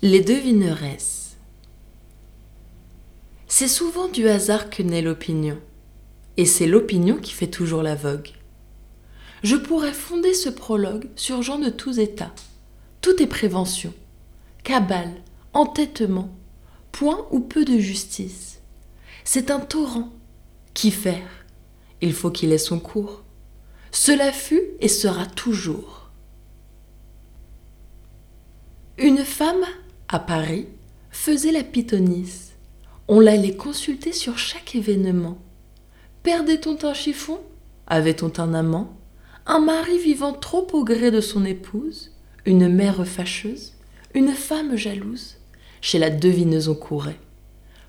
Les devineresses. C'est souvent du hasard que naît l'opinion, et c'est l'opinion qui fait toujours la vogue. Je pourrais fonder ce prologue sur gens de tous états. Tout est prévention, cabale, entêtement, point ou peu de justice. C'est un torrent. Qui faire Il faut qu'il ait son cours. Cela fut et sera toujours. Une femme, à Paris, faisait la pythonisse. On l'allait consulter sur chaque événement. Perdait-on un chiffon? Avait-on un amant? Un mari vivant trop au gré de son épouse? Une mère fâcheuse? Une femme jalouse? Chez la devineuse on courait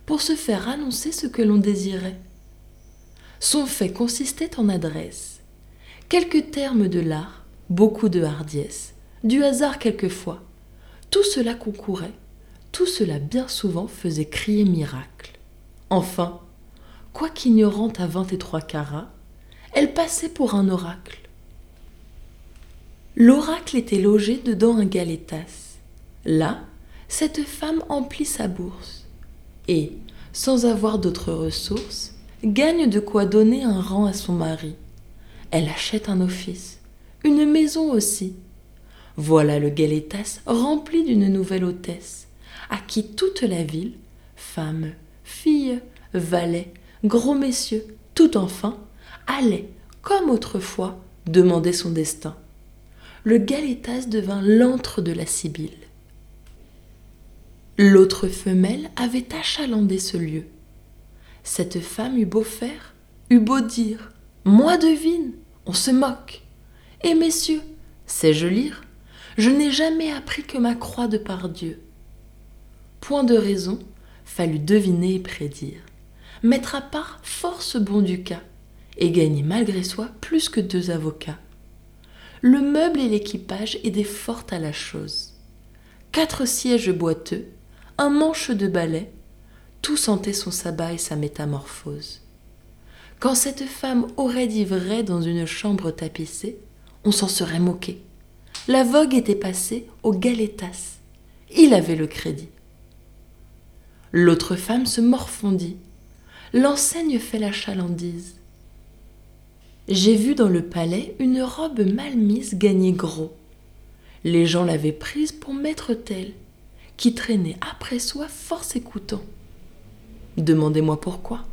pour se faire annoncer ce que l'on désirait. Son fait consistait en adresse, quelques termes de l'art, beaucoup de hardiesse, du hasard quelquefois. Tout cela concourait, tout cela bien souvent faisait crier miracle. Enfin, quoiqu'ignorante à vingt et trois carats, elle passait pour un oracle. L'oracle était logé dedans un galetas. Là, cette femme emplit sa bourse et, sans avoir d'autres ressources, gagne de quoi donner un rang à son mari. Elle achète un office, une maison aussi. Voilà le galetas rempli d'une nouvelle hôtesse, à qui toute la ville, femmes, filles, valets, gros messieurs, tout enfin, allait, comme autrefois, demander son destin. Le galetas devint l'antre de la Sibylle. L'autre femelle avait achalandé ce lieu. Cette femme eut beau faire, eut beau dire Moi devine, on se moque. Et messieurs, sais-je lire? Je n'ai jamais appris que ma croix de par Dieu. Point de raison, fallut deviner et prédire, mettre à part force bon du cas, et gagner malgré soi plus que deux avocats. Le meuble et l'équipage aidaient fort à la chose. Quatre sièges boiteux, un manche de balai, tout sentait son sabbat et sa métamorphose. Quand cette femme aurait dit vrai dans une chambre tapissée, on s'en serait moqué. La vogue était passée au galetas. Il avait le crédit. L'autre femme se morfondit. L'enseigne fait la chalandise. J'ai vu dans le palais une robe mal mise gagner gros. Les gens l'avaient prise pour maître telle qui traînait après soi force écoutant. Demandez-moi pourquoi.